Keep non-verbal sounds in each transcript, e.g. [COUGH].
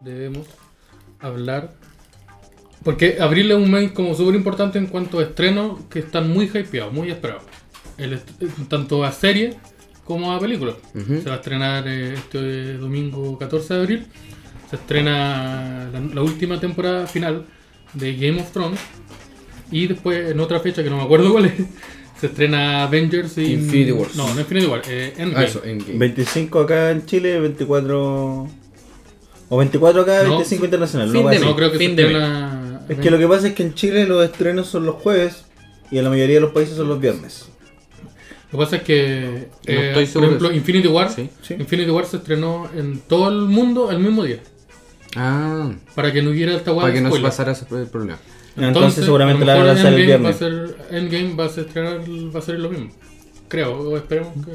debemos hablar. Porque abril es un mes como súper importante en cuanto a estrenos que están muy hypeados, muy esperados. El est- tanto a serie como a películas. Se va a estrenar eh, este domingo 14 de abril. Se estrena la, la última temporada final de Game of Thrones. Y después, en otra fecha que no me acuerdo [LAUGHS] cuál es, se estrena Avengers y. Infinity Wars. No, no Infinity War, eh, Ah, Endgame. eso, en 25 acá en Chile, 24. O 24 acá, No, 25 internacional. fin no. No, creo que Fin de. Es que lo que pasa es que en Chile los estrenos son los jueves y en la mayoría de los países son los viernes. Lo que pasa es que, No eh, estoy por ejemplo. Infinity War, Sí. Infinity War se estrenó en todo el mundo el mismo día. Ah, Para que no hubiera esta para que no se pasara ese el problema. Entonces, seguramente la van a lanzar el Endgame viernes. Va a ser, Endgame va a ser estrenar, va a ser lo mismo. Creo, o esperemos que.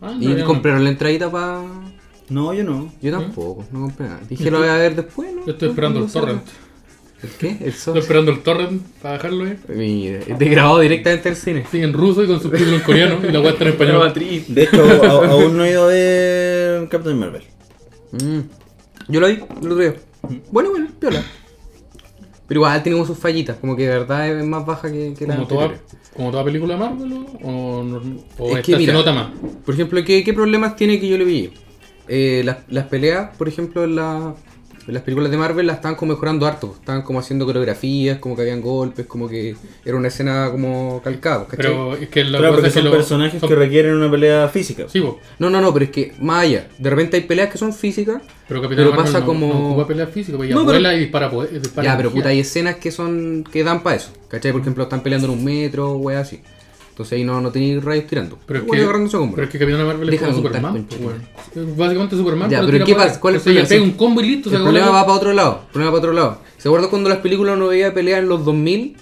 Ah, no, ¿Y no. compraron la entradita para.? No, yo no. Yo tampoco, no compré nada. Dije lo voy a ver después, ¿no? Yo estoy esperando No, el torrent. ¿El qué? El Estoy esperando el torrent para bajarlo, eh. Mira, es de grabado directamente al cine. Sí, en ruso y con subtítulos en coreano y la guay está en español. De hecho, a- aún no he ido a ver Captain Marvel. Mm. Yo lo vi el otro día. Bueno, bueno, piola. Pero igual tiene como sus fallitas, como que de verdad es más baja que, que la Como toda, anterior. como toda película de Marvel o, o, Es esta que mira, se nota más. Por ejemplo, ¿qué, qué problemas tiene que yo le vi? Eh, las, las peleas, por ejemplo, en, la- en las películas de Marvel las estaban como mejorando harto. Estaban como haciendo coreografías, como que habían golpes, como que era una escena como calcada, ¿cachai? Pero es que la Claro, porque es que son lo- personajes son- que requieren una pelea física. Sí. No, no, no, pero es que más allá. De repente hay peleas que son físicas. Pero Capitán Pero pasa no, como- no ocupa pelea física, pues ella No, pero- vuela y dispara, ya, pero puta, hay escenas que son que dan para eso. ¿Cachai? Por ejemplo, están peleando en un metro, wea así. Entonces ahí no, no tenéis rayos tirando. Pero es, Bueno, que, pero es que Capitán Marvel es como Superman. pues, Básicamente Superman. Ya, pero ¿qué pasa? ¿Cuál es el problema? pega un combo y listo. El problema va para otro lado. El problema va para otro lado. ¿Se acuerdan cuando las películas uno veía peleas en los 2000?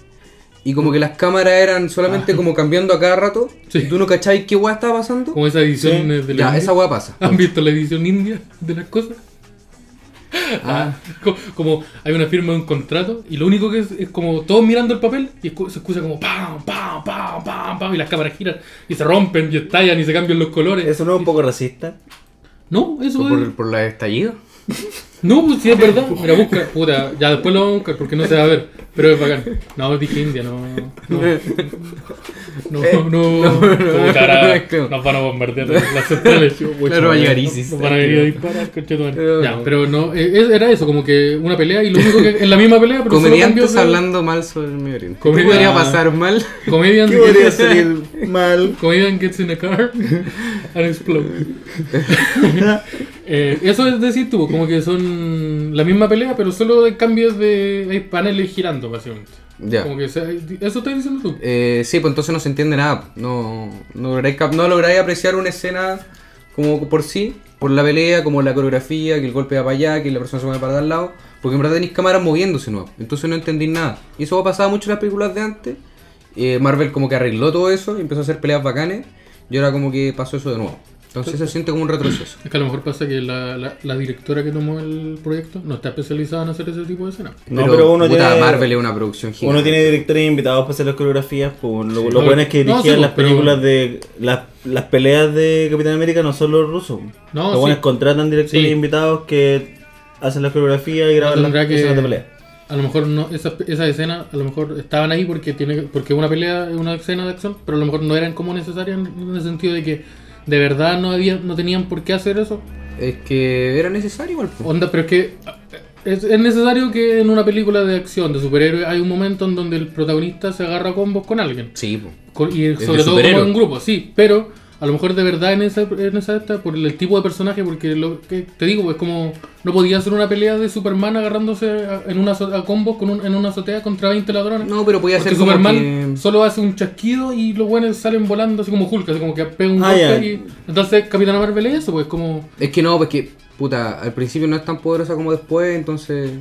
Y como que las cámaras eran solamente como cambiando a cada rato. Ah. Sí. Y tú no cacháis qué weá estaba pasando. Como esa edición Sí. de la Ya, India. esa weá pasa. ¿Han visto la edición india de las cosas? [LAUGHS] Ah, Co- Como hay una firma de un contrato y lo único que es es como todos mirando el papel y escu- se escucha como pam, pam, pam, pam, pam y las cámaras giran y se rompen y estallan y se cambian los colores. ¿Eso no es un poco racista? No, eso es... por, por la estallido. [LAUGHS] No, pues sí es verdad. Mira, busca, puta, ya después lo vamos a buscar porque no se va a ver. Pero es bacán. No, dije India, no. No, no. Eh, no, Puta, ahora nos van a bombardear las centrales. [LAUGHS] Claro, va a llegar ISIS. Nos van a venir a disparar. Pero Ya, no. pero no, eh, es- era eso, como que una pelea y lo único que en la misma pelea, pero Comediantes hablando mal sobre el Medio Oriente. ¿Qué podría pasar mal? [LAUGHS] Comedian ¿Qué podría salir mal? Comedian gets in a car [LAUGHS] and explode. Eh, eso es decir tú, como que son la misma pelea, pero solo de cambios de hay paneles girando, básicamente. Ya. Como que se- eso estás diciendo tú. Eh, sí, pues entonces no se entiende nada. No, no, lográis, no lográis apreciar una escena como por sí, por la pelea, como la coreografía, que el golpe va para allá, que la persona se mueve para al lado. Porque en verdad tenéis cámaras moviéndose, ¿no? Entonces no entendí nada. Y eso pasaba mucho en las películas de antes. Eh, Marvel como que arregló todo eso y empezó a hacer peleas bacanes. Y ahora como que pasó eso de nuevo. Entonces se siente como un retroceso. Es que a lo mejor pasa que la, la, la directora que tomó el proyecto no está especializada en hacer ese tipo de escenas. No, pero uno puta, tiene- Marvel es una producción gigante. Uno tiene directores invitados para hacer las coreografías. Pues, lo Sí. lo bueno es que No, sí, dirigían pues, las pero- películas de. Las, las peleas de Capitán América no son los rusos. No, los buenos sí. contratan directores Sí. invitados que hacen las coreografías y graban las tendrá que- escenas de pelea. A lo mejor no, esas esa escenas a lo mejor estaban ahí porque tiene porque una pelea es una escena de acción, pero a lo mejor no eran como necesarias en, en el sentido de que de verdad no había, no tenían por qué hacer eso. Es que era necesario igual. pues. Onda, pero es que es, es necesario que en una película de acción de superhéroes hay un momento en donde el protagonista se agarra a combos con alguien. Sí, pues. Con- y sobre todo como en un grupo, sí, pero a lo mejor de verdad en esa, en esa esta, por el tipo de personaje, porque lo que te digo, es como no podía hacer una pelea de Superman agarrándose a, en una a combos con un- en una azotea contra 20 ladrones. No, pero podía ser como Superman que... solo hace un chasquido y los buenos salen volando así como Hulk, así como que pega un Ah, golpe y entonces Capitana Marvel es eso, pues como Es que no, porque, puta, al principio no es tan poderosa como después, entonces...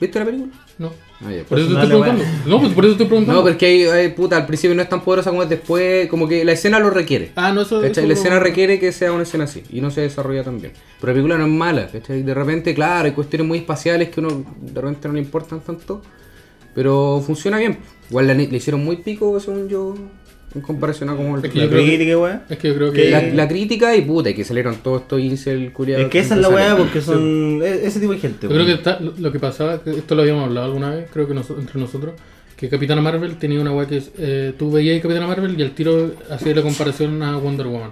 ¿Viste la película? no. Ah. Por eso te estoy preguntando. No, pues por eso estoy preguntando. No, porque hay, hay, puta, al principio no es tan poderosa como es después, como que la escena lo requiere. Ah, no, eso, La escena requiere que sea una escena así y no se desarrolla tan bien. Pero la película no es mala, ¿cachai? De repente, claro, hay cuestiones muy espaciales que uno de repente no le importan tanto, pero funciona bien. Igual la- le hicieron muy pico, según yo, en comparación a como el Es que La crítica, weá. Es que yo creo Que la, la crítica y puta, que salieron todos estos incel culiados. Es que esa es la weá porque son e- ese tipo de gente. Yo creo que está- lo- que pasaba, esto lo habíamos hablado alguna vez, creo que nos- entre nosotros, que Capitana Marvel tenía una weá que es, eh, tú veías Capitana Marvel y al tiro hacía la comparación a Wonder Woman.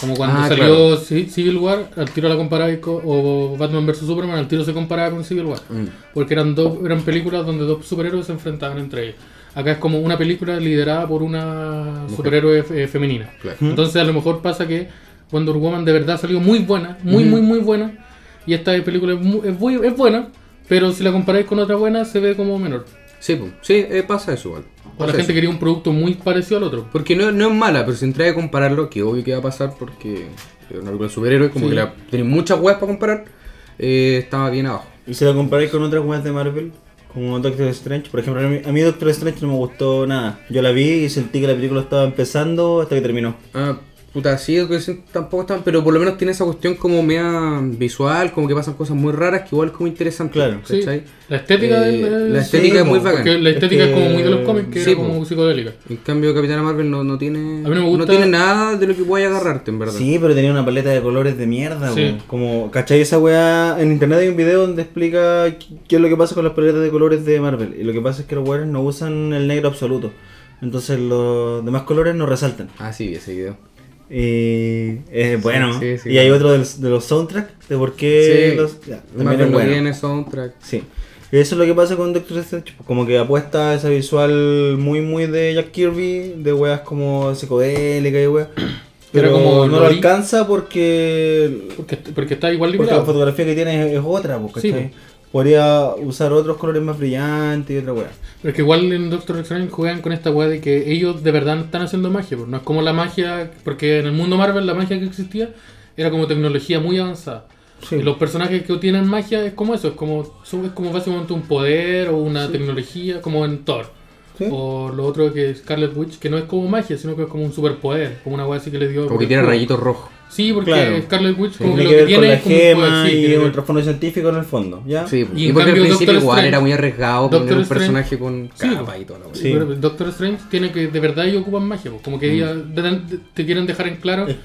Como cuando Ah, salió Ci- Civil War, al tiro la comparaba con, o Batman vs Superman, al tiro se comparaba con Civil War. Mm. Porque eran dos eran películas donde dos superhéroes se enfrentaban entre ellos. Acá es como una película liderada por una superhéroe eh, femenina. Claro. Entonces a lo mejor pasa que Wonder Woman de verdad salió muy buena, muy, muy, muy buena. Y esta película es, mu- es, muy- es buena, pero si la comparáis con otra buena se ve como menor. Sí, pues, sí, eh, pasa eso igual. O la gente eso. quería un producto muy parecido al otro. Porque no, no es mala, pero si entras a compararlo, que obvio que va a pasar porque es una película de superhéroes, como Sí. que la, tenéis muchas weas para comparar, eh, estaba bien abajo. Y si la comparáis con otras weas de Marvel, como Doctor Strange, por ejemplo, a mí, Doctor Strange no me gustó nada. Yo la vi y sentí que la película estaba empezando hasta que terminó. Ah, puta, sí, que tampoco están, pero por lo menos tiene esa cuestión como media visual, como que pasan cosas muy raras que igual es como interesante. Claro. Sí, ¿cachai? la estética Eh, del- la estética sí, es muy. Porque la estética es, Es como muy de los cómics, que sí, era po. como psicodélica. En cambio, Capitana Marvel no, no tiene. A mí no me gusta- tiene nada de lo que pueda agarrarte, en verdad. Sí, pero tenía una paleta de colores de mierda. Como, ¿cachai? Esa weá. En internet hay un video donde explica qu- qué es lo que pasa con las paletas de colores de Marvel. Y lo que pasa es que los weones no usan el negro absoluto. Entonces los demás colores no resaltan. Ah, sí, ese video. Y es bueno. sí, sí. y hay otro del- de los soundtracks de por qué los. ya, también es bueno. soundtrack. Sí. Y eso es lo que pasa con Doctor Strange. pues, Como que apuesta a esa visual muy, muy de Jack Kirby, de weas como psicodélica y weas. [CLEARS THROAT] Pero como no lo alcanza porque, Porque, porque está igual porque la fotografía que tiene es, es otra, pues, Sí. Podría usar otros colores más brillantes y otra wea. Pero es que igual en Doctor Strange juegan con esta weá de que ellos de verdad están haciendo magia. pues. No es como la magia, porque en el mundo Marvel la magia que existía era como tecnología muy avanzada. Sí. Y los personajes que tienen magia es como eso, es como, es como básicamente un poder o una tecnología, como en Thor. Sí. O lo otro que es Scarlet Witch, que no es como magia, sino que es como un superpoder, como una weá así que le dio. Como que tiene rayitos rojos. Sí, porque Claro. Scarlet Witch como Tiene que que lo que tiene la es como un gema sí, y un trasfondo científico en el fondo, ¿ya? Sí, Y y, en porque al cambio principio Doctor igual Strange- era muy arriesgado poner un Strange- personaje con Sí, capa po. y la wea. Sí. Pero Doctor Strange tiene que, de verdad ellos ocupan magia, pues, como que ellos de- te quieren dejar en claro Eh.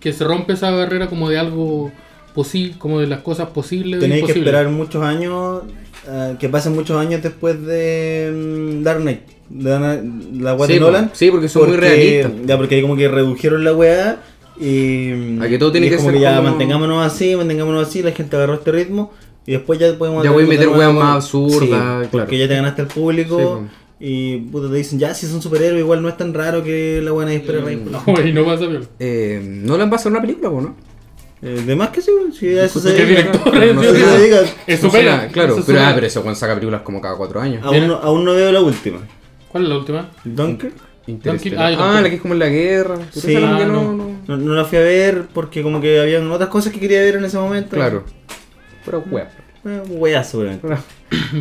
que se rompe esa barrera como de algo posible, como de las cosas posibles. e Tenéis que esperar muchos años, eh, que pasen muchos años después de mm, Dark Knight, de la wea Sí, de. Nolan. Sí, porque son muy realistas. Ya, porque ahí como que redujeron la weá y... A que todo tiene y es que como ser ya como- mantengámonos así, mantengámonos así, la gente agarró este ritmo y después ya podemos... Ya voy a meter weas más absurdas, Sí, claro. porque ya te ganaste al público Sí, po. y puta, te dicen, ya si es un superhéroe igual no es tan raro que la buena espera reír. No, y no pasa bien. Eh, no la han pasado una película, po, ¿no? Eh, de más que sí, si a eso se ¿Qué dedica. director no es? A sé. eso se dedica. Es No su sé pega, nada, claro, pero, ah, pero eso cuando saca películas como cada cuatro años. Aún no, aún no veo la última. ¿Cuál es la última? Dunkirk. Interestelar. Ah, Ah, la que es como en la guerra. Pero Sí. esa Ah, no, no. no. No, la fui a ver porque como que habían otras cosas que quería ver en ese momento. Claro. Pero web. Eh, weazo, seguramente. [COUGHS] Va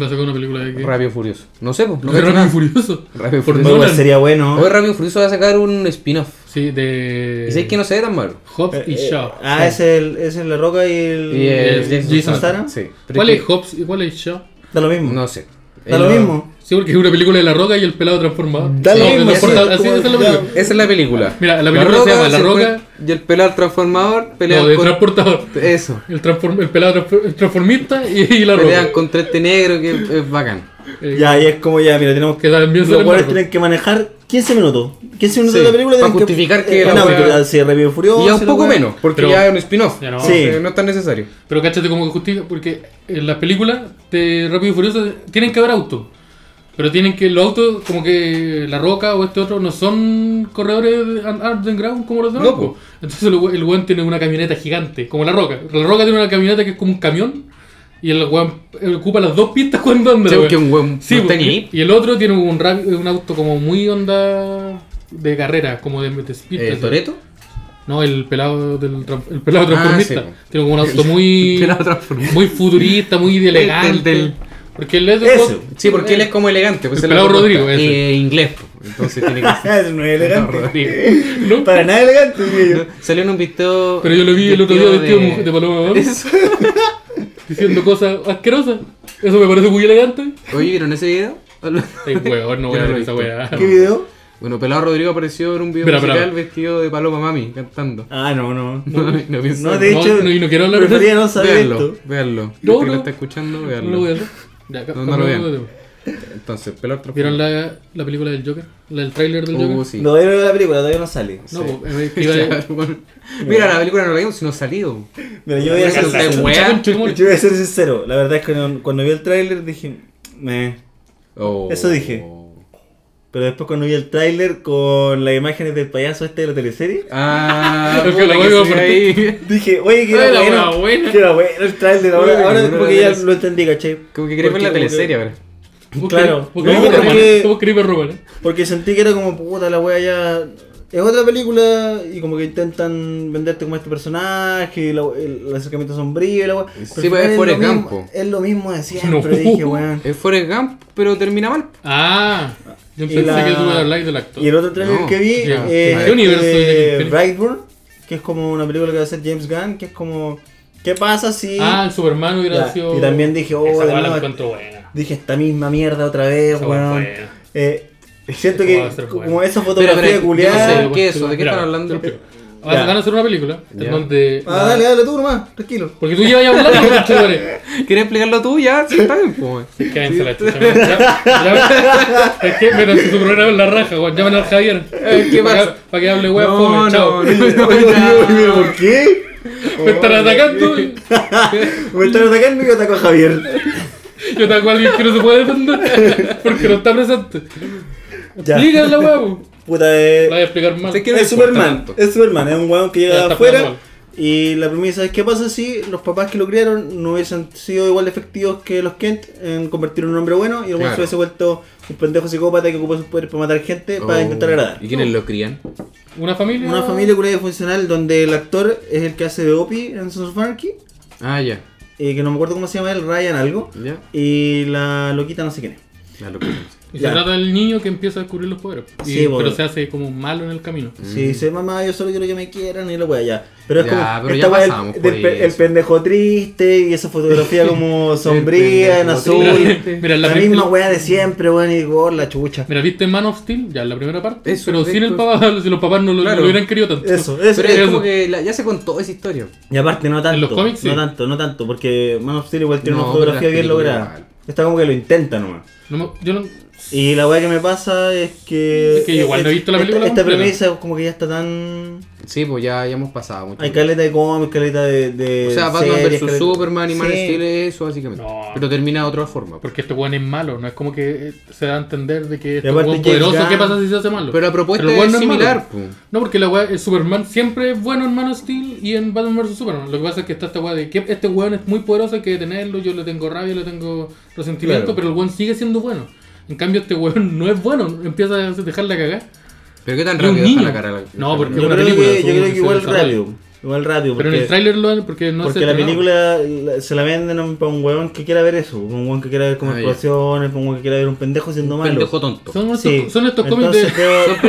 a sacar una película de qué? Y Furioso. No sé, pues. No ¿De cacho Rápido y nada. Furioso? Por Furioso. Sería bueno. Hoy y Furioso va a sacar un spin-off. Sí, de... Y sabes que no se ve tan malo. Hobbs y Eh, eh, Shaw. ah, es el, es el La Roca y el. Y el es Jason Jason Statham. Sí. ¿Cuál que- es Hobbs y cuál es Shaw? Da lo mismo. No sé. Da lo mismo. Sí, porque es una película de La Roca y el pelado transformado. Da lo No, mismo, transporta- así esa es la película. Esa es la película. Mira, la película se llama La Roca- Y el pelado transformador pelean No, de con... transportador. Eso. El, transform- el pelado transfor- el transformista y, y La Pelean Roca. contra este negro que es bacán. Eh, Ya, y es como ya, mira, tenemos que. Los cuales tienen que manejar 15 minutos. 15 minutos Sí, de la película para justificar que eh, la Rápido y Furioso. Y ya un poco menos, porque Pero- ya es un spin-off. Ya no. Sí. Eh, no es tan necesario. Pero cáchate como que justifica, porque en las películas de Rápido y Furioso tienen que haber autos. Pero tienen que, los autos, como que La Roca o este otro, no son corredores de un- art and ground como los demás. No, po. Entonces el, el weón tiene una camioneta gigante, como La Roca. La Roca tiene una camioneta que es como un camión. Y el weón ocupa las dos pistas cuando anda. Sí, weá. un weón Sí, no y, el otro tiene un, un auto como muy onda de carrera, como de, de speed. Así. ¿Toreto? No, el pelado del el pelado Ah, transformista. sí. Tiene como un auto muy muy futurista, muy [LAUGHS] elegante. del- Porque él es de Ese. Sí, porque él es como elegante. Pues El es la pelado. Rodrigo, ese. Eh, inglés, po. entonces tiene que [LAUGHS] ser. Eso no es elegante. [LAUGHS] ¿no? Para nada elegante, yo. Salió en un video. Pero yo lo vi el otro día vestido de, de paloma Eso. [LAUGHS] diciendo cosas asquerosas. Eso me parece muy elegante. Oye, ¿vieron ese video? Ay, weón, no voy a no ver esa visto. weá. ¿Qué video? Bueno, Pelado Rodrigo apareció en un video Espera, musical espera. vestido de Paloma Mami, cantando. Ah, no, no. No, no pienso- No, de No, hecho, no, y no quiero hablar de no saber esto. véanlo. No, No, no. está escuchando, No véanlo. Ya, No, no lo vean. Entonces, Trofeo. ¿Vieron la, la película del Joker? ¿La, ¿El tráiler del Joker? Uh, sí. No, no veo la película, todavía no sale. No, pues, eh, Claro, [LAUGHS] bueno. Mira, la película no la vimos, sino salido. Mira, yo voy a ser sincero. Yo voy a ser sincero. La verdad es que no- cuando vi el tráiler dije, me. Oh. Eso dije. Pero después cuando vi el tráiler con las imágenes del payaso este de la teleserie, Ah, que que por- ahí. dije, oye, que era bueno. buena. Que era bueno el tráiler. Ahora, ahora porque de ya lo entendí, ¿cachai? Como que quería ver la como teleserie, que- ahora. ¿Vos Claro. porque- eh? Porque sentí que era como puta la wea ya. Es otra película y como que intentan venderte como este personaje, la- el, el acercamiento sombrío y la wea. Pero Sí, pues, es Forrest lo Gump. Es lo mismo de siempre, No. dije, weón. Es Forrest Gump, pero termina mal. Ah, yo Y pensé la- que tú a hablar del actor. Y el otro trailer No. que vi Ya. es ¿Qué universo este de James Brightburn, que es como una película que va a hacer James Gunn, que es como ¿qué pasa si Ah, el Superman hubiera sido... y también dije, oh, Esa de la encuentro buena. dije esta misma mierda otra vez, weón. buena. Eh, siento que va a ser como esa fotografía yo no culiada. sé. ¿qué es eso? ¿De qué están hablando? Ya. Van a hacer una película en Ya. donde... Ah, dale, dale tú nomás, tranquilo. Porque tú llevas hablando, conchetumare. ¿Quieres explicarlo tú? Ya, sí, está bien, pues. Cállense la chucha. Ya- ya- [LAUGHS] Es que métanse su programa en la raja, weón. Llamen al Javier. Eh, ¿qué Para pasa? que- Para que hable weón No, chao. no, ¿Por qué? Me están atacando y [LAUGHS] Me están atacando y yo ataco a Javier. yo ataco a alguien que no se puede defender [LAUGHS] porque no está presente. Ya. Explícala la weón. Puta, La eh, voy a explicar mal. Sé que- no es Superman. tanto. Es Superman, es un weón que llega afuera. Y la premisa es: ¿qué pasa si los papás que lo criaron no hubiesen sido igual de efectivos que los Kent en convertir en un hombre bueno y el Claro. se hubiese vuelto un pendejo psicópata que ocupa sus poderes para matar gente para Oh. intentar agradar? ¿Y quiénes lo crían? Una familia. Una familia curada y funcional donde el actor es el que hace de Opie en Sons of Anarchy, Ah, ya. eh, que no me acuerdo cómo se llama él, Ryan algo, Ya. y la loquita no sé quién es. Ya lo crían. Y Ya. se trata del niño que empieza a descubrir los poderes. Y- Sí, pero bueno. se hace como malo en el camino. Si dice, mamá, yo solo quiero que me quieran y lo wea ya. Pero es Ya, como pero esta ya del- pe- el eso. pendejo triste y esa fotografía [LAUGHS] como sombría, en azul. Mira, la la, misma el- wea de siempre, weón, y oh, la chucha. Mira, ¿viste Man of Steel? Ya en la primera parte. Eso, pero sin el papá, [LAUGHS] si los papás no lo, Claro. no lo hubieran querido tanto. Eso, eso. Pero es eso. como que la- ya se contó esa historia. Y aparte, no tanto. los cómics, sí. No tanto, no tanto, porque Man of Steel igual tiene No, una pero fotografía bien lograda. Está como que lo intenta nomás. No yo no, Y la weá que me pasa es que. Es que igual no he visto la esta- película Esta, completa. premisa como que ya está tan. Sí, pues ya, ya hemos pasado mucho. Hay caleta de cómics, caleta de. de o sea, Batman vs caleta- Superman y Man of Sí. Steel es eso, básicamente. No. Pero termina de otra forma. porque este weón es malo. No es como que eh, se da a entender de que este weón poderoso. ¿Qué pasa si se hace malo? Pero la propuesta es no similar. malo. pues. No, porque la weá, el Superman siempre es bueno en Man of Steel y en Batman vs Superman. Lo que pasa es que está esta weá de que este weón es muy poderoso, hay que detenerlo, yo le tengo rabia, le tengo resentimiento, Claro. pero el weón sigue siendo bueno. En cambio, este weón [LAUGHS] no es bueno, empieza a dejarla cagar. Pero qué tan un rápido deja la cara. No, porque- Yo una creo, película, que, yo creo que igual rápido. Igual rápido. Pero en el tráiler lo porque no Porque se la película la- se la venden para un weón que quiera ver eso, un weón que quiera ver como Ah, explosiones, para un weón que quiera ver un pendejo siendo malo. Pendejo tonto. Son estos, Sí. son estos cómics de. Entonces,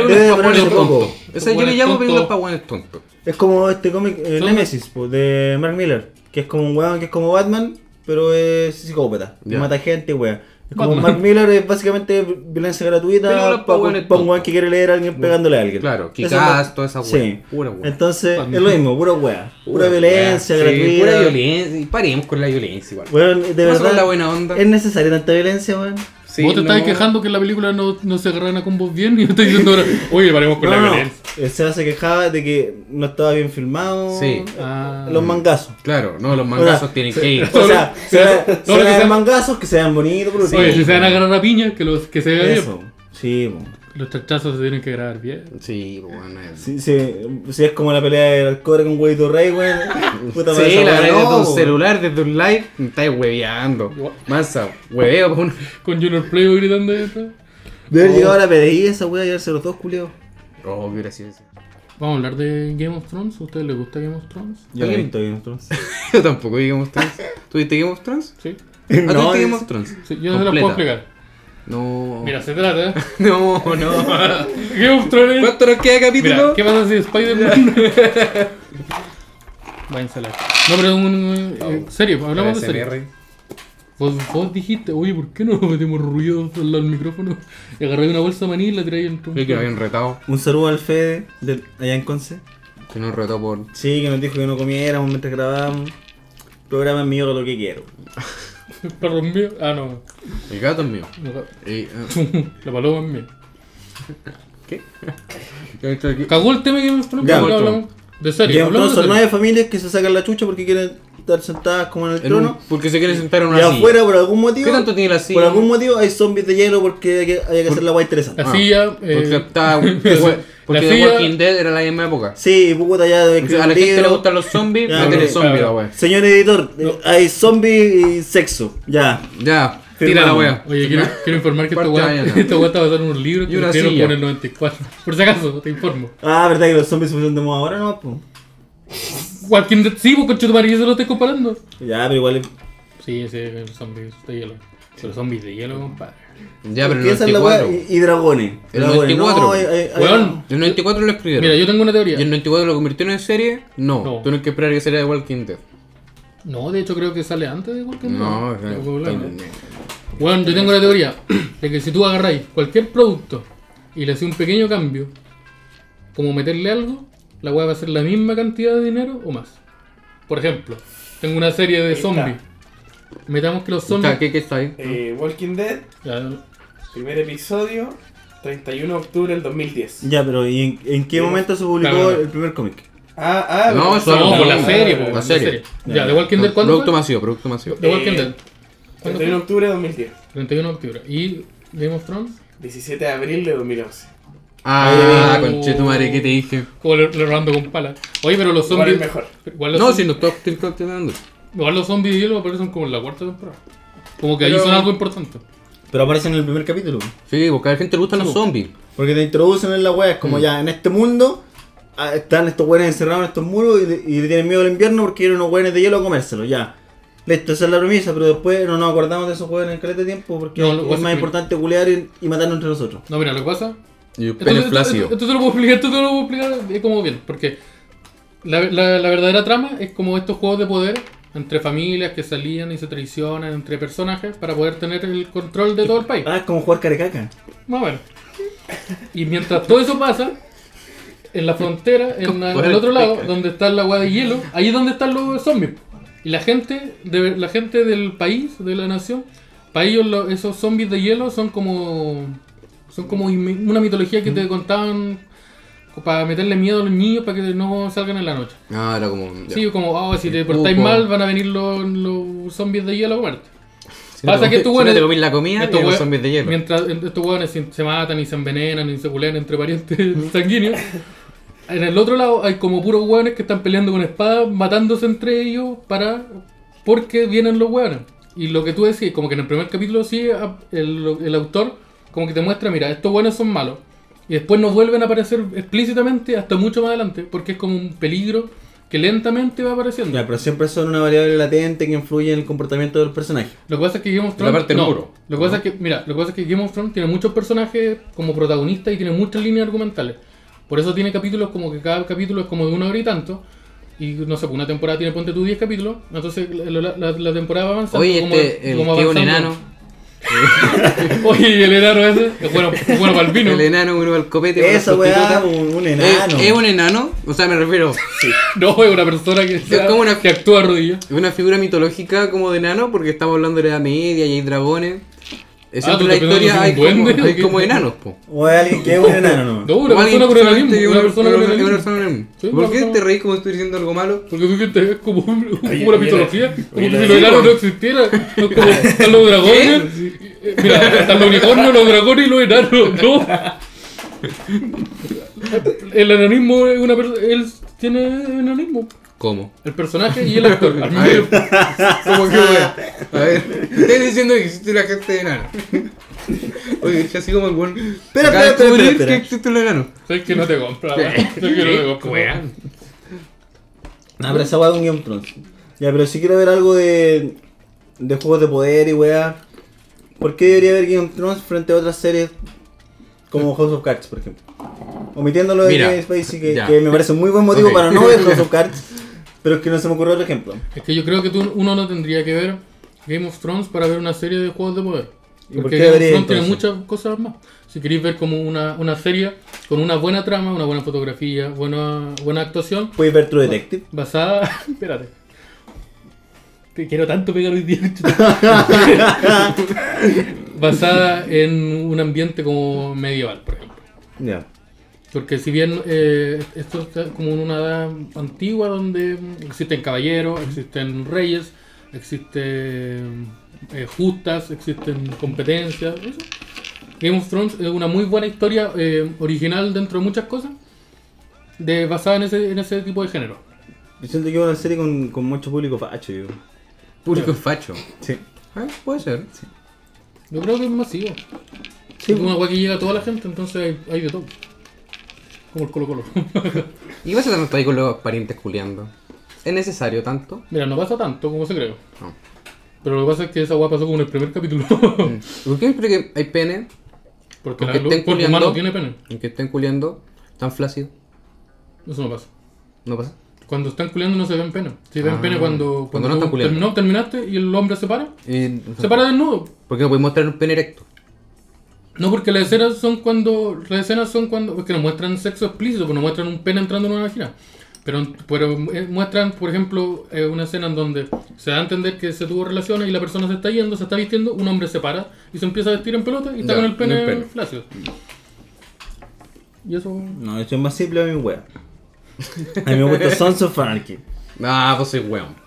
debe- para buenos poco. tontos. Esa yo le llamo películas para buenos tontos. Es como este cómic eh, Nemesis de Mark Miller, que es como un weón que es como Batman, pero es psicópata, y Ya. mata gente, weón. Es como Miller es básicamente violencia gratuita para un weón que quiere leer a alguien pegándole a alguien. Claro, es- toda esa weá. Sí. Pura weá. Entonces, Batman. es lo mismo, pura weá. Pura, Pura violencia weá. Sí, gratuita. Pura violencia. Y paremos con la violencia igual. Weón, de verdad. la buena onda. ¿Es necesaria tanta violencia, weón? Sí, Vos te no. estás quejando que en la película no, no se agarran a combos bien y me estás diciendo ahora, oye, paremos con No, la no, violencia. Él se se quejaba de que no estaba bien filmado. Sí. Ah. Los mangazos. Claro, no, los mangazos O sea, tienen se- que ir. [LAUGHS] O sea, Sí, se, todo se lo que vean sea- mangazos que sean bonitos, último. Oye, si se van a agarrar a piña, que, los, que se vea bien. Eso. Sí, po. Los chachazos se tienen que grabar bien. Sí, pues bueno. es- Sí, sí, si es como la pelea del Alcore con Huevito Rey, weón. [LAUGHS] Puta Sí, la verdad, no, desde un celular, desde un live, me estáis hueveando. Mansa, hueveo. Con Junior Playboy gritando esto. De haber Oh. llegado a la PDI esa weá y haberse los dos culiados. Oh, qué gracioso. Vamos a hablar de Game of Thrones. ¿A ustedes les gusta Game of Thrones? Yo no he visto Game of Thrones. [LAUGHS] Yo tampoco vi Game of Thrones. ¿Tú viste Game of Thrones? Sí. ¿Ah, No, viste Game es- of Thrones? Sí, yo no se las puedo explicar. No. Mira, se trata. [LAUGHS] No, no. [LAUGHS] Game of Thrones. ¿Cuánto nos queda capítulo? Mira, ¿qué pasa si Spider-Man. Váyanse a la- No, pero un. eh, serio, hablamos de serio. Vos, vos dijiste, oye, ¿por qué no [LAUGHS] metemos ruido al lado del micrófono? Y agarré una bolsa de maní y la tiré en Sí, que lo habían retado. Un saludo al Fede, de allá en Conce. Que nos retó por. Sí, que nos dijo que no comiéramos mientras grabábamos. Programa es mío lo que quiero. El perro es mío. Ah, no. El gato es mío. Y, ah, [LAUGHS] La paloma es mía. ¿Qué? [LAUGHS] Cagó el tema que me Thrones, Ya, otro. hablamos de serie. Game of hablamos Thrones de son nueve familias que se sacan la chucha porque quieren estar sentadas como en el En un- trono. porque se quiere sentar en Y una silla. afuera, por algún motivo. ¿Qué tanto tiene la silla? Por algún motivo hay zombies de hielo porque hay que, hay que hacer la guay interesante. La silla. Porque eh, está. [LAUGHS] Porque la The silla- Walking Dead era la misma época. Sí, puta ya de O sea, a la gente le gustan los zombies, Ya, métele pero- zombies la wea. Señor editor, eh, hay zombies y sexo. Ya. Ya, tira la wea. Oye, quiero, quiero informar que esta weá [LAUGHS] está basada en unos libros Y que como en el 94. [LAUGHS] Por si acaso, te informo. Ah, verdad que los zombies se pusieron de moda ahora, ¿no? Walking Dead, sí, porque tu yo se lo estoy comparando. Ya, pero igual. Sí, sí, los zombies de hielo. Pero zombies de hielo, compadre. Ya, pero en el Piensa en la weá 94. y, y dragones. El Dragones. 94. No, hay- el 94 lo escribieron. Mira, yo tengo una teoría. ¿Y el 94 lo convirtieron en serie? No. No. Tienes que esperar que saliera de Walking Dead. No, de hecho creo que sale antes de Walking Dead. No, volando. Bueno, yo tengo la teoría [CLEARS THROAT] de que si tú agarráis cualquier producto y le haces un pequeño cambio, como meterle algo, la weá va a ser la misma cantidad de dinero o más. Por ejemplo, tengo una serie de zombies. Metamos que los zombies. ¿Qué, qué está ahí? Eh, Walking Dead, Ya, primer episodio, 31 de octubre del 2010. Ya, pero ¿y en, en qué momento se publicó Claro, claro. el primer cómic? Ah, ah, No, pero- eso no, por la serie, la serie. Ya, de Walking Dead, ¿cuándo Producto fue? masivo, producto masivo. De Walking Eh, Dead. ¿Cuándo 31 de fue? octubre de 2010. 31 de octubre. ¿Y Game of Thrones? 17 de abril de 2011. Ah, conchetumare, ¿qué te dije? Como le, le robando con pala. Oye, pero los Igual zombies. es mejor. Igual los No, zombies- si no estoy continuando. Igual los zombies de hielo aparecen como en la cuarta temporada. Como que ahí Pero- son algo importante. Pero aparecen en el primer capítulo. Sí, porque a la gente le gustan los zombies. Porque te introducen en la wea, es como Mm. ya en este mundo ah, están estos weones encerrados en estos muros y, le- y le tienen miedo al invierno porque quieren unos weones de hielo a comérselos, ya. Listo, esa es la premisa, pero después no nos acordamos de esos weones en caleta de tiempo porque No, lo que es pasa más es que- importante culear y, y matarnos entre nosotros. No, mira, lo que pasa. Y Esto, pene flácido. esto- esto te lo puedo explicar, esto te lo puedo explicar como bien. Porque la, la- la verdadera trama es como estos juegos de poder entre familias que salían y se traicionan entre personajes para poder tener el control de todo el país. Ah, es como jugar carecaca. Más o menos. Y mientras todo eso pasa, en la frontera, en, la- en el otro lado, donde está la agua de hielo, ahí es donde están los zombies. Y la gente, de, la gente del país, de la nación, para ellos lo- esos zombies de hielo son como son como una mitología que te contaban para meterle miedo a los niños para que no salgan en la noche. Ah, era como. ya. Sí, como, oh, si te portáis mal van a venir los, los zombies de hielo a comerte. Si no Pasa te que estos comes- si no hueones- te la comida Estos los hue- zombies de hielo. Mientras estos hueones se, matan y se envenenan y se culean entre parientes [LAUGHS] [LAUGHS] sanguíneos. En el otro lado hay como puros hueones que están peleando con espadas, matándose entre ellos para. porque vienen los hueones. Y lo que tú decís, como que en el primer capítulo sí, a- el, el autor como que te muestra, mira, estos hueones son malos. Y después no vuelven a aparecer explícitamente hasta mucho más adelante, porque es como un peligro que lentamente va apareciendo. Ya, pero siempre son una variable latente que influye en el comportamiento del personaje. Lo que pasa es que Game of La Thrones. parte del no, muro. Lo que pasa es que, mira, lo que pasa es que Game of Thrones tiene muchos personajes como protagonistas y tiene muchas líneas argumentales. Por eso tiene capítulos como que cada capítulo es como de una hora y tanto. Y no sé, una temporada tiene, ponte tú 10 capítulos. Entonces la, la- la- la temporada va avanzando. Oye, como- este, el como tío enano. [LAUGHS] Oye, y el enano ese es bueno, es bueno para el vino. El enano, uno al copete. con Esa las weá, un, un ¿Es, enano. ¿Es un enano? O sea, me refiero. [LAUGHS] No, es una persona que, sea- como una- que actúa a rodillas. Es una figura mitológica como de enano, porque estamos hablando de la Edad Media y hay dragones. Es Ah, cierto, ¿tú en la historia que hay duende como, o [LAUGHS] hay como enanos, po. O es alguien que es un enano, no. No, una persona con enanismo. que Una persona con enanismo. ¿Por qué te reís como si estuviera diciendo algo malo? Porque tú sientes es como, un- como Oye, una mitología, como que si los enanos no existieran. [LAUGHS] No, como están los dragones. Mira, están los unicornios, los dragones y los enanos. No. [LAUGHS] El enanismo es una persona. Él tiene enanismo. ¿Cómo? El personaje y el actor. [LAUGHS] Al mismo A ver. tiempo. ¿Cómo que wea? A ver, estoy diciendo que existe la gente de enano. Oye, es así como el buen. Espera, de espera, espera, descubrir espera. que existe el enano. Sabes que no te compra. weón. Sabes que no te compra. No, pero esa weá es un Game of Thrones. Ya, pero si quiero ver algo de. de juegos de poder y weá. ¿Por qué debería ver Game of Thrones frente a otras series como House of Cards, por ejemplo? Omitiendo lo de Mira, Kevin Spacey, que, que me parece un muy buen motivo para no ver House of [LAUGHS] Cards, pero es que no se me ocurrió otro ejemplo. Es que yo creo que tú, uno no tendría que ver Game of Thrones para ver una serie de juegos de poder. ¿Y por Porque qué Game of Thrones tiene muchas cosas más. Si queréis ver como una, una serie con una buena trama, una buena fotografía, buena, buena actuación, Puedes ver True Detective. basada. [LAUGHS] Espérate. Te quiero tanto pegar hoy día. [LAUGHS] basada en un ambiente como medieval, por ejemplo. Ya. Porque si bien eh, esto está como en una edad antigua donde existen caballeros, existen reyes, existen eh, justas, existen competencias, eso. Game of Thrones es una muy buena historia eh, original dentro de muchas cosas, de, basada en ese, en ese tipo de género. Yo siento que es una serie con, con mucho público facho, yo. Público facho. Sí. Ah, puede ser. Yo creo que es masivo. Sí, es una weá que llega a toda la gente, entonces hay, hay de todo. Como el Colo Colo. [LAUGHS] ¿Y qué pasa tanto ahí con los parientes culiando? ¿Es necesario tanto? Mira, no pasa tanto como se cree. No. Pero lo que pasa es que esa weá pasó como en el primer capítulo. ¿Por qué siempre que hay pene, Porque Aunque la- estén el cuerpo culiando. humano tiene pene. en que estén culiando, tan flácido? Eso no pasa. ¿No pasa? Cuando están culiando no se ven pene. Si ven Ah, pene cuando, cuando no están culiando. terminó, terminaste y el hombre se para, Eh, se para desnudo. ¿Por qué no podemos mostrar un pene erecto? No, porque las escenas son cuando. Las escenas son cuando. Porque no muestran sexo explícito, pues no muestran un pene entrando en una vagina. Pero, pero eh, muestran, por ejemplo, eh, una escena en donde se da a entender que se tuvo relaciones y la persona se está yendo, se está vistiendo, un hombre se para y se empieza a vestir en pelota y está Ya, con el pene, en el pene. flácido. Y eso. No, esto es más simple a mi wea. [LAUGHS] A mí me gusta Sons of Anarchy. Ah, pues soy weón.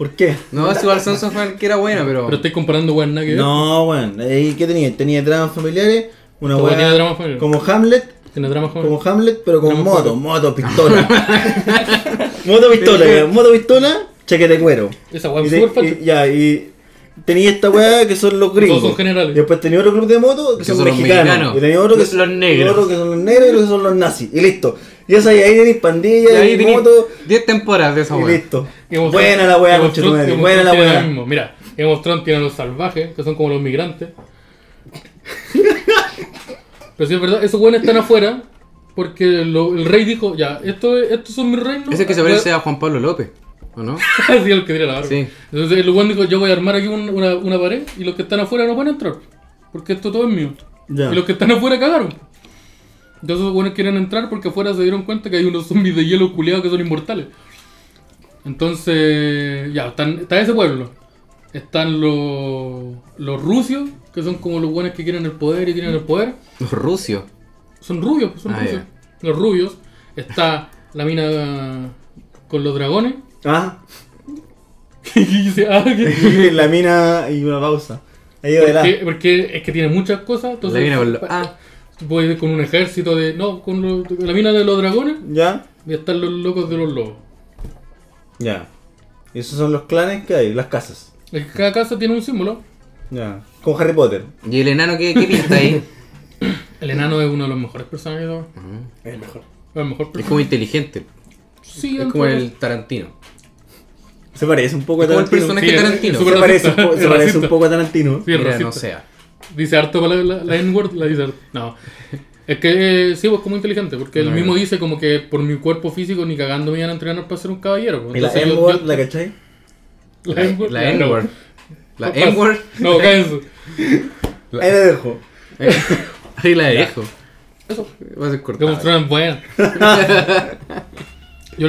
¿Por qué? No, es igual Sons of Anarchy que era buena, pero. Pero estáis comparando weón nada que ver. No, bueno. ¿Y qué tenía? Tenía dramas familiares. Una Esta wea tiene wea drama familiar. como Hamlet. Tiene drama joven. Como Hamlet, pero con moto. Moto, pistola. [LAUGHS] moto, pistola. ya, Moto, pistola, chaqueta de cuero. Esa weá Y es súper y- Ya, y tenía esta weá que son los gringos. Todos son generales. Y después tenía otro club de moto que Que son, son los mexicanos. mexicanos. Y tenía otro que Los son negros. otro que son los negros y otro que son los nazis. Y listo. Y esa, ahí tenéis Y pandilla ahí y tenés moto. 10 temporadas de esa Y weá. listo. Game of Buena la weá, conchetumare, Buena la weá. Mira, Game of Thrones tiene a los salvajes, que son como los migrantes. [LAUGHS] Pero si es verdad, esos buenos están afuera porque lo- el rey dijo, ya, esto, es- estos son mis reinos. Ese que se parece a Juan Pablo López, ¿o no? [LAUGHS] sí, el que tiene la barba. Sí. Entonces el buen dijo, yo voy a armar aquí un- una, una pared y los que están afuera no pueden entrar. Porque esto todo es mío. Ya. Y los que están afuera cagaron. Entonces los buenos quieren entrar porque afuera se dieron cuenta que hay unos zombies de hielo culiados que son inmortales. Entonces, ya, están, está ese pueblo. Están los, los rusios, que son como los buenos que quieren el poder y tienen el poder. Los rusios. Son rubios, pues, son Ah, rusios. Los rubios. Está la mina con los dragones. Ah, [LAUGHS] ah, ¿qué? [LAUGHS] la mina y una pausa. Ahí porque, porque es que tiene muchas cosas. Entonces, La mina con los- ah. puede ir con un ejército de. No, con los- la mina de los dragones Ya, y están los locos de los lobos. ya. Y esos son los clanes que hay, las casas. Es que cada casa tiene un símbolo. Ya. Con Harry Potter. ¿Y el enano qué, qué pinta ahí? [COUGHS] El enano es uno de los mejores personajes. ¿no? Es el mejor. El mejor Es como inteligente. Sí, Es como el Tarantino. Se parece un poco a Es como el Tarantino. personaje Sí, Tarantino. Se parece, un po- se parece un poco a Tarantino. Sí, Mira, no sea. Dice harto para la, la N-word, la dice harto. No. Es que eh, sí, pues como inteligente, porque él No, mismo no. dice como que por mi cuerpo físico ni cagando me iban a entrenar para ser un caballero. pues. Y la yo- ¿la cachai? La N-word. La N-word. La. N-word. No, cállense. Ahí la dejo. Ahí la dejo. Eso. Va a ser Thrones es buena. [LAUGHS]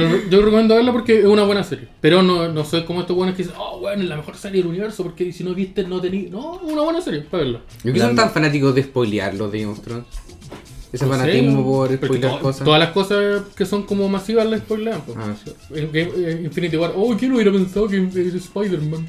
yo, yo recomiendo verla porque es una buena serie. Pero no, no soy como estos buenos que dicen, oh, bueno, es la mejor serie del universo porque si no viste no tenías. No, es una buena serie para verla. ¿Por qué son tan fanáticos de spoilear los de Game of Thrones? Ese No sé, fanatismo por spoilear cosas. Todas las cosas que son como masivas las spoilean. pues. Ah, sí. Game- eh, Infinity War, oh, ¿quién hubiera pensado que Spider-Man?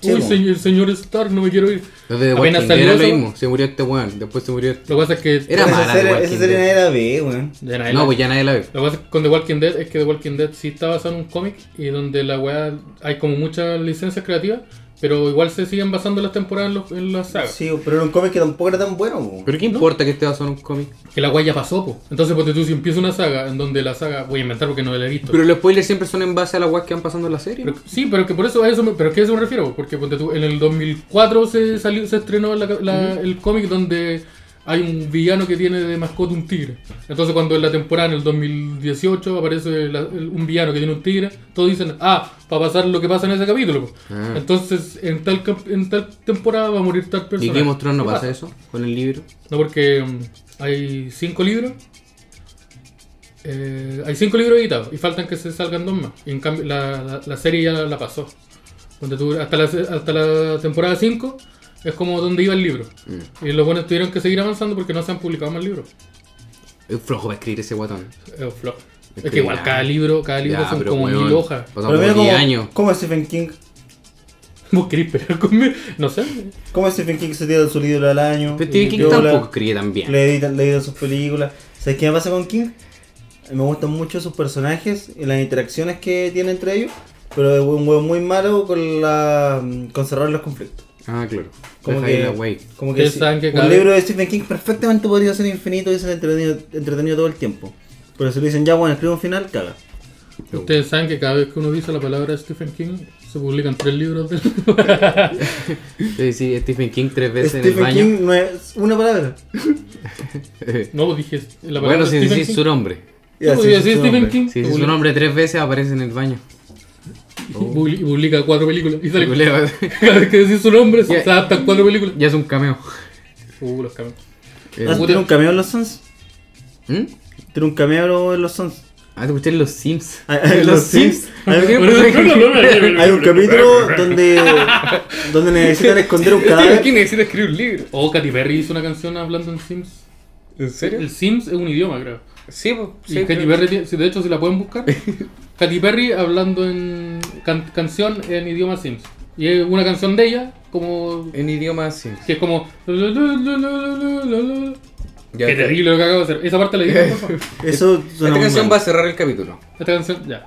Sí, Uy, mo. se- el señor Stark, no me quiero ir. De The Apenas salió era lo mismo. Se murió este weón. Después se murió este. Lo que pasa es que. Era mala Walking esa serie Dead. era B, weón. Ya nadie No, la- pues ya nadie la ve. Lo que pasa con The Walking Dead es que The Walking Dead sí está basado en un cómic y donde la weá hay como muchas licencias creativas, pero igual se siguen basando las temporadas en, los- en las sagas. Sí, pero era un cómic que tampoco era tan bueno. po. Pero ¿qué importa que esté basado en un cómic? Que la weá ya pasó, po. Entonces, porque tú si empieza una saga en donde la saga, voy a inventar porque no la he visto. Pero los spoilers siempre son en base a las weas que van pasando en la serie. Pero- sí, pero que por eso a eso me, pero que a eso me refiero, porque ponte tú, en el 2004 se salió se estrenó la- la- el cómic donde hay un villano que tiene de mascota un tigre. Entonces cuando en la temporada, en el 2018, aparece la- el- un villano que tiene un tigre, todos dicen, ah, para pasar lo que pasa en ese capítulo. Ah. Entonces en tal, en tal temporada va a morir tal ¿Y persona. Game of Thrones no pasa eso con el libro? No, porque mm, hay cinco libros. Eh, hay cinco libros editados y faltan que se salgan dos más. Y en cambio, la, la- la serie ya la pasó. Donde tú, hasta, la, hasta la temporada 5 es como donde iba el libro. Mm. Y los buenos tuvieron que seguir avanzando porque no se han publicado más libros. Es flojo para escribir ese guatón. Es un flop. Es Es que igual cada libro, cada libro Ya, son como mil hojas. Pasan Pero mira como 10 cómo, cómo Stephen King. ¿Vos querés pelear conmigo? No sé. ¿Cómo Stephen King se tira su libro al año? Pero Stephen King viola, tampoco escribe tan bien. Le editan, le editan sus películas. ¿Sabes qué me pasa con King? Me gustan mucho sus personajes y las interacciones que tiene entre ellos. Pero es un huevo muy malo con la con cerrar los conflictos. Ah, claro. Como Deja que, como que Ustedes sí, saben que un libro de Stephen King perfectamente podría ser infinito y ser entretenido, entretenido todo el tiempo. Pero si le dicen ya, bueno, escribe un final, caga. Ustedes saben que cada vez que uno dice la palabra Stephen King se publican tres libros de [LAUGHS] Sí, sí, Stephen King tres veces en el Stephen baño. King no es una palabra. [LAUGHS] No, dije la palabra bueno, si Stephen decís King. su nombre. Sí, sí, decís su Stephen nombre. King. Si decís su nombre tres veces aparece en el baño. Y publi- y publica cuatro películas. Y sale Ya cada vez que decís su nombre se Ya. adaptan cuatro películas. es un cameo. Uh, los cambios. Eh, Ah, ¿Tiene un cameo en los Sons? ¿Mm? ¿Tiene un cameo en los Sons? Ah, te gustan los Sims. Ah, ah, ¿Los Sims? Hay un- capítulo donde, donde necesitan esconder un cadáver. King necesita escribir un libro. Oh, Katy Perry hizo una canción hablando en Sims. ¿En serio? El Sims es un idioma, creo. Sí, pues. Y Katy Perry, de hecho, si la pueden buscar, Katy Perry hablando en can- canción en idioma Sims. Y es una canción de ella, como. En idioma Sims. que es como. Ya, Qué terrible lo que acabo de hacer. Esa parte la dije. Eso Esta canción mal. va a cerrar el capítulo. Esta canción, ya.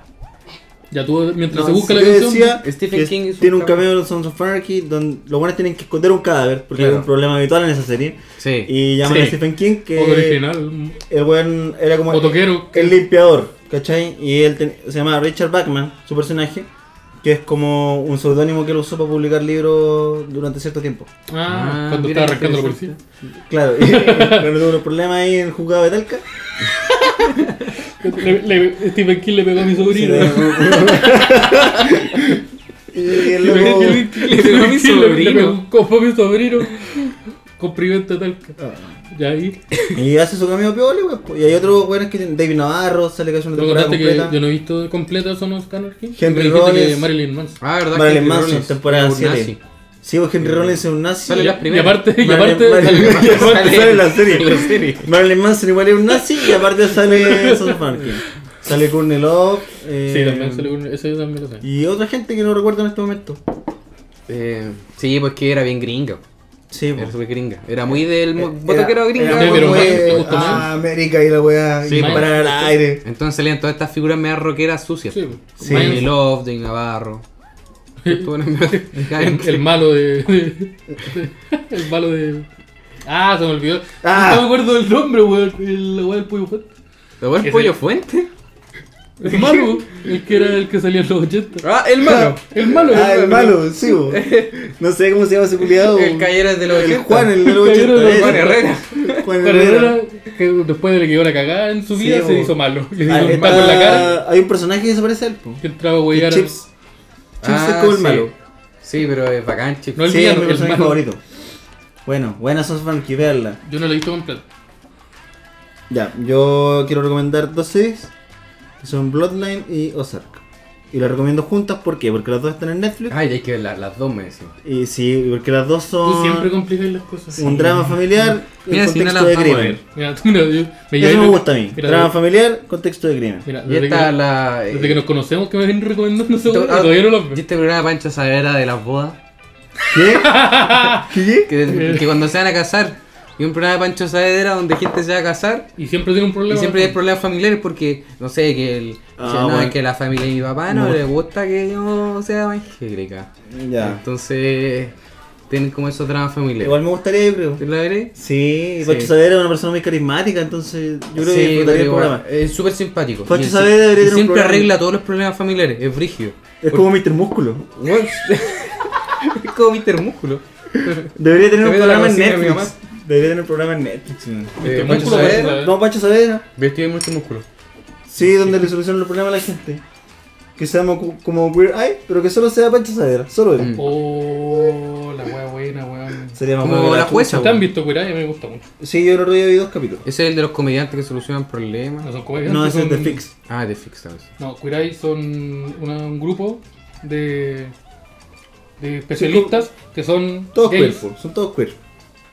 Ya tú, mientras No, se busca la canción. decía Stephen que King tiene un un cameo en los Sons of Anarchy donde los buenos tienen que esconder un cadáver porque Claro. hay un problema habitual en esa serie. Sí. Y llaman Sí. a Stephen King que Foto original. el buen era como el limpiador, ¿cachai? Y él ten- se llama Richard Bachman, su personaje, que es como un seudónimo que él usó para publicar libros durante cierto tiempo. Ah, Ah, cuando estaba arrancando la policía. Claro, y [LAUGHS] cuando tuvo unos problemas ahí en el juzgado de Talca. [LAUGHS] Le, le- Stephen King le pegó a mi sobrino. [LAUGHS] y el Le loco- pegó- Le pegó a mi King le- Le sobrino. copo a mi sobrino. Con priventa tal. Ya ahí. Y hace su cameo pioli, pues. Y hay otros buenos que tienen David Navarro, sale casi una ¿Te temporada completa. yo no he visto completa Son of Anarchy? Henry Rollins. Marilyn Manson. Ah, ¿verdad? Marilyn Manson, temporada era un 7. Sí, pues Henry Rollins es un nazi. Sale las Y primeras. aparte, y aparte, Marilyn- y [LAUGHS] aparte sale en la serie. En la serie. Marilyn Manson igual es un nazi y aparte [LAUGHS] sale Anarchy. Sale Courtney Love. eh, Sí, también sale un- ese yo también lo sé. Y otra gente que no recuerdo en este momento. Eh, sí, pues que era bien gringa. Sí, Era pues. súper gringa. Era muy del Era- botoquero gringa. era Sí, muy, ah, América y la weá. Sí, y pues. parar al aire. Entonces salían todas estas figuras medio rockeras sucias. Sí, Sí. Love, Dave Navarro. [LAUGHS] El, el malo de, de- El malo de. Ah, se me olvidó. Ah. No me acuerdo del nombre, weón. El weón del pollo fuerte. ¿Lo el Ese- pollo fuente? El malo, el que era el que salía en los 80. Ah, el malo. El malo, Ah, el malo, sí, bo. No sé cómo se llama ese culiado. El Calleras de los El 80. Juan, el de los El 80. de los ese. Juan Herrera. Juan Herrera. era que después de que quedó la cagada en su Sí, vida, bo. se hizo malo. Le dio Ah, un está- taco en la cara. Hay un personaje que se parece a él, po. Que entraba a huellar. Chips. Chips Ah, es como el sí. malo. Sí, pero es bacán, Chips. No el sí, villano, es mi personaje malo. favorito. Bueno, buenas Sons Fan, que veanla. Yo no la he visto completa. Ya, yo quiero recomendar dos series que son Bloodline y Ozark. Y las recomiendo juntas, ¿por qué? Porque las dos están en Netflix. Ay, hay que ver la- las dos, me decían. Y sí, porque las dos Tú siempre son complicas las cosas. un drama familiar Mira, en si no contexto las de crimen. Mira, [LAUGHS] tú, mira, yo, me Eso me gusta a mí. Mira, drama familiar, contexto de crimen. Mira, Y desde, esta que, la. desde que nos conocemos que me vienen recomendando weón, y todavía no lo Y este programa de Pancho Savera de las bodas. [LAUGHS] ¿Qué? ¿Qué? Que, que cuando se van a casar. Y un programa de Pancho Saavedra donde gente se va a casar. Y siempre tiene un problema. Y siempre hay problemas familiares porque, no sé, que el, Ah, dice, no, bueno. es que la familia de mi papá no, No. le gusta que yo sea evangélica. Ya. Entonces, tienen como esos dramas familiares. Igual me gustaría, yo creo. ¿Te la veré? Sí, Sí. Pacho Saavedra es una persona muy carismática, entonces yo creo que Sí, disfrutaría pero el programa. Es súper simpático. Pancho Saavedra debería y tener un siempre arregla todos los problemas familiares. Es brígido. Es como Mr. Músculo. [LAUGHS] Es como Mr. Músculo. Debería tener un programa en Netflix. Debería tener programa en Netflix. Eh, Mr. Pancho Músculo, Saavedra. Pancho No, Pancho Saavedra. Vestido de mucho músculo. Sí, donde le solucionan los problemas a la gente. Que se llama cu- como Queer Eye, pero que solo sea Pancho Saavedra. Solo él. Mm. Oh, la wea buena, weón. Sería más Como bueno que la chucha, jueza, ¿Te han visto Curay? A mí me gusta mucho. Sí, yo el otro día vi dos capítulos. Ese es el de los comediantes que solucionan problemas. No son comediantes, No, ese es son- de Fix. Ah, de Fix, tal vez. No, Curay son una- un grupo de, de especialistas que son Todos gays. queer, po, son todos queer.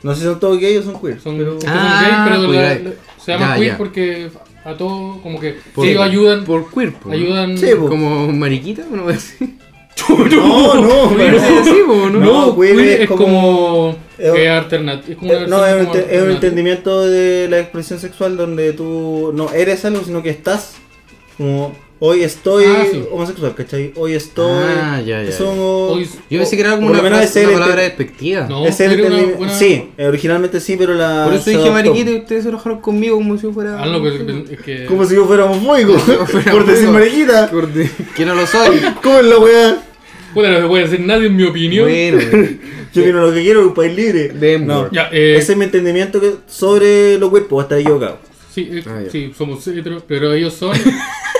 No sé si son todos gays o son queer. Son, pero... que son Ah, gays, pero la- Curay. la- se llaman Ya, queer ya. porque a todos como que Por- ellos ayudan, Por cuerpo. ayudan. Sí, po. Como mariquita, ¿no voy a decir? No, no, Queer es [LAUGHS] no. así, ¿no? No, queer queer es es como es- que alternativo. Es como una Eh, no, es como ente- es un entendimiento de la expresión sexual donde tú no eres algo, sino que estás. Como hoy estoy Ah, sí. homosexual, ¿cachai? Hoy estoy. Ah, ya, ya, Hoy- Yo pensé que era como una, frase- una palabra despectiva. No, es el una Sí, originalmente sí, pero la. Por eso dije mariquita y ustedes se enojaron conmigo como si yo fuera. Ah, no, pero es que. Como si yo fuera homofóbico. [LAUGHS] por decir mariquita. Que no lo soy. [LAUGHS] ¿Cómo es la weá? Puta, no se puede decir nadie en mi opinión. bueno, [LAUGHS] Yo quiero lo que quiero, un país libre. De no. Ya, eh, Ese es mi entendimiento que- sobre los cuerpos, hasta equivocado. Sí, eh, Ah, sí, somos hetero, pero ellos son.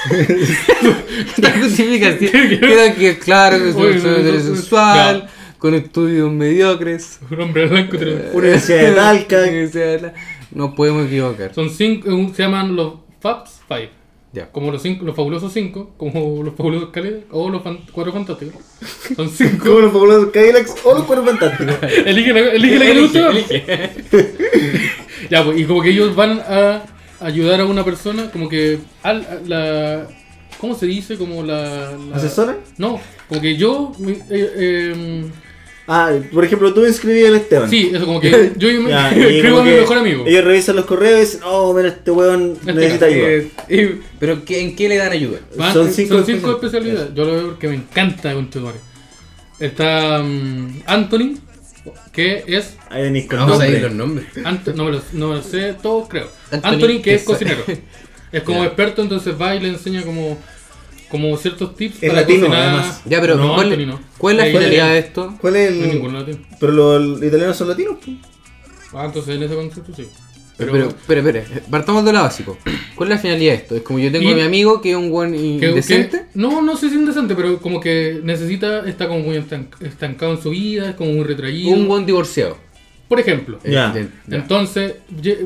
[LAUGHS] Esta justificación. [LAUGHS] Queda que claro que soy no, heterosexual, con estudios mediocres. un hombre blanco. hetero. [LAUGHS] Universidad de Talca. No podemos equivocar. Son cinco, eh, se llaman los Fabs Five. Ya. Como los, cinco, los fabulosos cinco, como los fabulosos Cali o los fan- cuatro fantásticos. Son cinco. Como los fabulosos Cadillacs o los cuerpos fantásticos. elige la, elige la que le guste. ya, pues, y como que ellos van a ayudar a una persona, como que al, la. ¿Cómo se dice? Como la. la- ¿Asesora? No, como que yo. mi- eh, eh, Ah, por ejemplo, tú inscribí al Esteban. sí, eso, como que [LAUGHS] yo me- Ya, [LAUGHS] escribo a mi mejor amigo. Ellos revisan los correos y dicen, oh, mira, este weón Este necesita ayuda. Eh, Pero ¿qué- ¿en qué le dan ayuda? Van- son son cinco cinco, especialidades. Yo lo veo porque me encanta con Está mm, Anthony, que es. Ahí venís con Vamos a ir los nombres. Anto- no, me lo, no me lo sé todos, creo. Anthony, Anthony, que es cocinero. Es como [LAUGHS] Ya. experto, entonces va y le enseña como, como ciertos tips Es para latino, cocinar. además. Ya, pero no, ¿cuál, Anthony no. ¿cuál es la Eh, finalidad de esto? ¿Cuál es No hay el...? ninguno latino. Pero los italianos son latinos, pues. Ah, entonces en ese concepto sí. Pero, Pero, pero, espera, espera, partamos de lo básico. ¿Cuál es la finalidad de esto? Es como yo tengo Y- a mi amigo que es un buen indecente. que- no, no sé si indecente, pero como que necesita, está como muy estanc- estancado en su vida, es como muy retraído. Un buen divorciado. Por ejemplo. Ya. Eh, ya. Entonces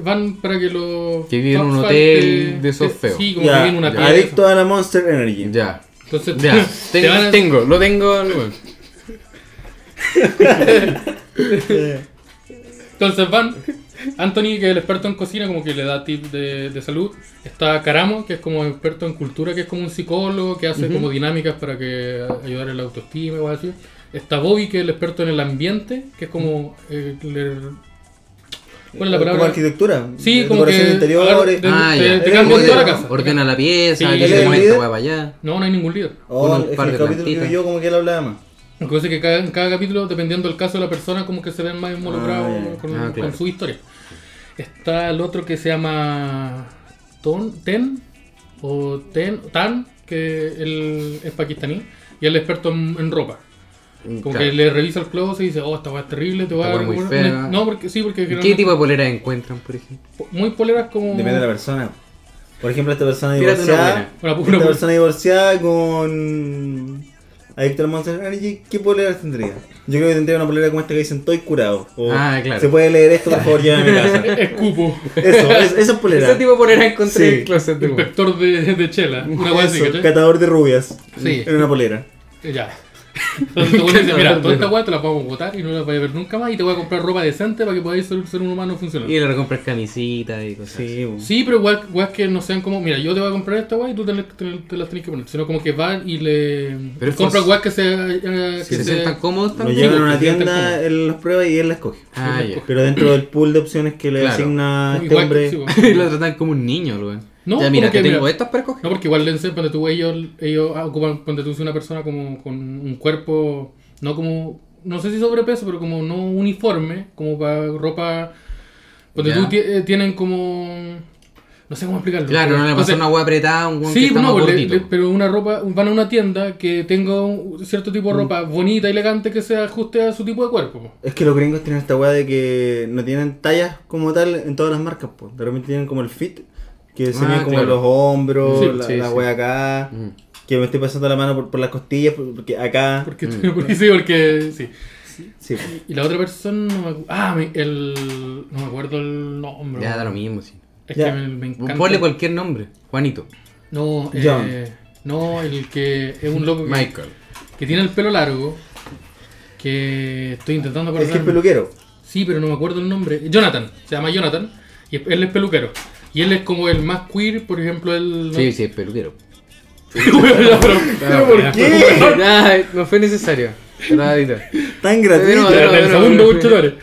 van para que los. Que vive en un hotel de esos te- feos. Sí, como Ya, que vive en una pieza. adicto a la Monster Energy. Ya. Entonces Ya. te Tengo, van a- tengo, lo tengo. lo- [LAUGHS] Entonces van. Anthony, que es el experto en cocina, como que le da tips de, de salud. Está Caramo, que es como experto en cultura, que es como un psicólogo que hace como dinámicas para que ayudar en la autoestima o así. Está Bobby, que es el experto en el ambiente, que es como. eh, le- ¿Cuál es la Como palabra? arquitectura. Sí, de como que. interiores. de- Ah, te, ya. te toda la casa. Ordena la pieza, Sí, cómo el esta allá. No, no hay ningún líder. Oh, un que par el de capítulo que plantitas. yo como que él hablaba más. Pasa es que cada, en cada capítulo, dependiendo del caso de la persona, como que se ven más involucrados Ah, con, Ah, con claro. su historia. Está el otro que se llama Ton, Ten o Ten, Tan, que él es pakistaní y él es experto en, en ropa. Como Claro. que le revisa el closet y dice, oh, esta weá es terrible, te voy a es muy una- fea. No, porque sí, porque ¿Qué tipo de polera encuentran, por ejemplo? muy poleras como. Depende de la persona. Por ejemplo, esta persona una divorciada. Una- una- esta una- persona divorciada con. Adicto al Monster Energy, ¿qué polera tendría? Yo creo que tendría una polera como esta que dicen estoy curado. O, Ah, claro. Se puede leer esto, por favor, [LAUGHS] llévame a mi casa. Escupo, Eso, es, esa es polera. Ese tipo de polera encontré Sí. en el closet de inspector de, de chela. Una así, Eso, catador de rubias. Sí. En una polera. Ya. [LAUGHS] Entonces te voy a decir, mira, toda esta weá te la podemos botar y no la voy a ver nunca más y te voy a comprar ropa decente para que podáis ser, ser un humano funcional. Y le recompras camisetas y cosas. así. Sí, bo. Sí, pero weas que no sean como, mira, yo te voy a comprar esta weá y tú te, la- te- te las tenés que poner. Sino como que van y le Pero fos- weas que se, eh, que Si se se- sientan cómodos Lo también. llevan a una tienda, él los prueba y él la escoge. Ah, ya. Pero dentro del pool de opciones que le Claro. asigna este Igual- hombre. sí, [LAUGHS] y lo tratan como un niño, weón. No, ya, mira, como que, te tengo mira, estas para escoger. No, porque igual cuando tú, ellos, ellos ocupan, cuando tú una persona como con un cuerpo, no como, no sé si sobrepeso, pero como no uniforme, como para ropa, cuando Ya. tú eh, tienen como, No sé cómo explicarlo. Claro, no le pasa una hueá apretada un que Sí, está no, más le- gordito. le- pero una ropa, van a una tienda que tenga un cierto tipo de Mm. ropa bonita, elegante, que se ajuste a su tipo de cuerpo. po. Es que los gringos tienen esta weá de que no tienen tallas como tal en todas las marcas, pues. De repente tienen como el fit, que se Ah, ven como claro. los hombros, Sí, la, sí, la sí. weá acá. Mm. Que me estoy pasando la mano por, por las costillas, por- porque acá. Porque, [LAUGHS] porque sí, porque sí. Sí. Y la otra persona, no me acu- ah, me- el, no me acuerdo el nombre. Ya da lo mismo, sí. Es Ya. que me, me encanta. Ponle cualquier nombre. Juanito. No, John. eh, no, el que es un loco que, Michael. que tiene el pelo largo. Que estoy intentando Es que es acordar. peluquero. Sí, pero no me acuerdo el nombre. Jonathan, se llama Jonathan. Y él es peluquero. Y él es como el más queer, por ejemplo, el. Sí, sí, es peluquero. Ya, [LAUGHS] pero- ¿Pero por qué? No fue necesario. Tan gratuito. Pero- el segundo conchetumare.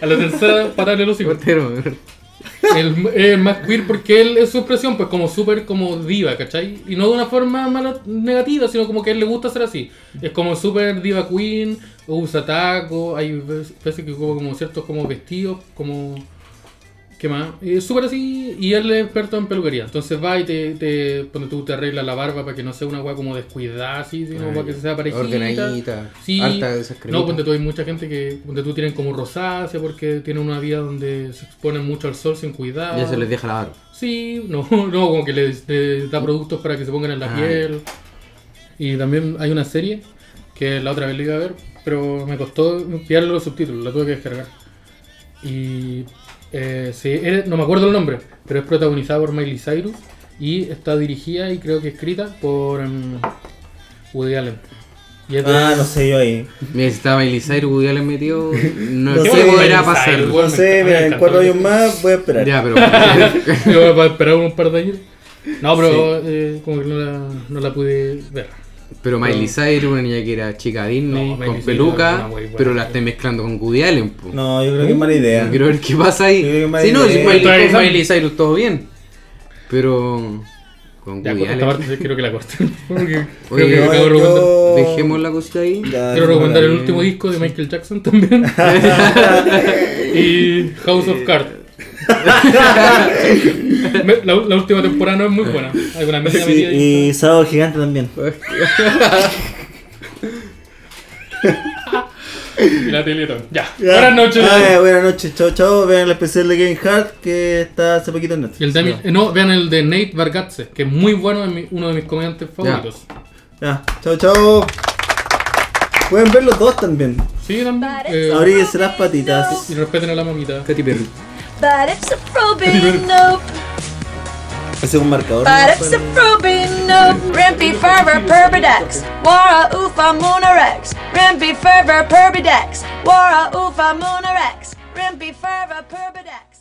A la tercera patarle los hijos. El, el más queer porque él es su expresión, pues como súper como diva, ¿cachai? Y no de una forma mala, negativa, sino como que a él le gusta ser así. Es como súper diva queen, usa tacos, hay veces que como ciertos como vestidos, como... ¿Qué más? Es súper así y él es experto en peluquería. Entonces va y te, te, cuando tú te arreglas la barba para que no sea una weá como descuidada así, sino Ah, para que sea parejita. Ordenadita, Sí. harta de esas No, ponte tú, hay mucha gente que ponte tú tienen como rosácea porque tienen una vida donde se exponen mucho al sol sin cuidado. Ya se les deja lavar. Sí, no, [LAUGHS] no, como que les, les da productos para que se pongan en la Ah, piel. Y también hay una serie que la otra vez la iba a ver, pero me costó pillarle los subtítulos, la tuve que descargar. Y eh, sí, no me acuerdo el nombre, pero es protagonizada por Miley Cyrus y está dirigida y creo que escrita por em, Woody Allen. Y es de- Ah, no sé yo ahí. Mira, si estaba Miley Cyrus, Woody Allen metido, [LAUGHS] no, No sé qué podrá Miley pasar. No sé, me mira, en cuatro años más voy a esperar. Ya, pero... [LAUGHS] Me voy a esperar un par de años. No, pero eh, como que no la, no la pude ver. Pero Miley Cyrus, una niña que era chica Disney, No, con peluca, pero la estoy mezclando con Woody Allen. po. No, yo creo que es mala idea. Quiero ver qué pasa ahí. Sí, Miley no, si Miley, con Cyrus todo bien. Pero con Ya, Woody Allen. parte sí quiero que la corten. [LAUGHS] Porque Oye, creo que no, yo- Dejemos la cosita ahí. Ya, Quiero recomendar el último disco de Michael Jackson también. [LAUGHS] [LAUGHS] y House of Cards. [LAUGHS] La, la última temporada no es muy buena. Hay una media Sí, ahí. y Sábado Gigante también. Y [LAUGHS] la. Ya. Buenas noches. Ah, buenas noches. Chao, chao. Vean el especial de Kevin Hart que está hace poquito en Netflix. Y el de mi- eh, no, vean el de Nate Bargatze, que es muy bueno, es mi- uno de mis comediantes favoritos. Ya, chao, chao. Pueden ver los dos también. Sí, también. Eh, Abríguense las patitas. y respeten a la mamita. Katy Perry. But it's a probing [LAUGHS] nope. Ese es un marcador. But it's a probing nope. Rimpy fervor perbidex. Wara ufa monorex. Rimpy fervor perbidex. Wara ufa monorex. Rimpy fervor perbidex.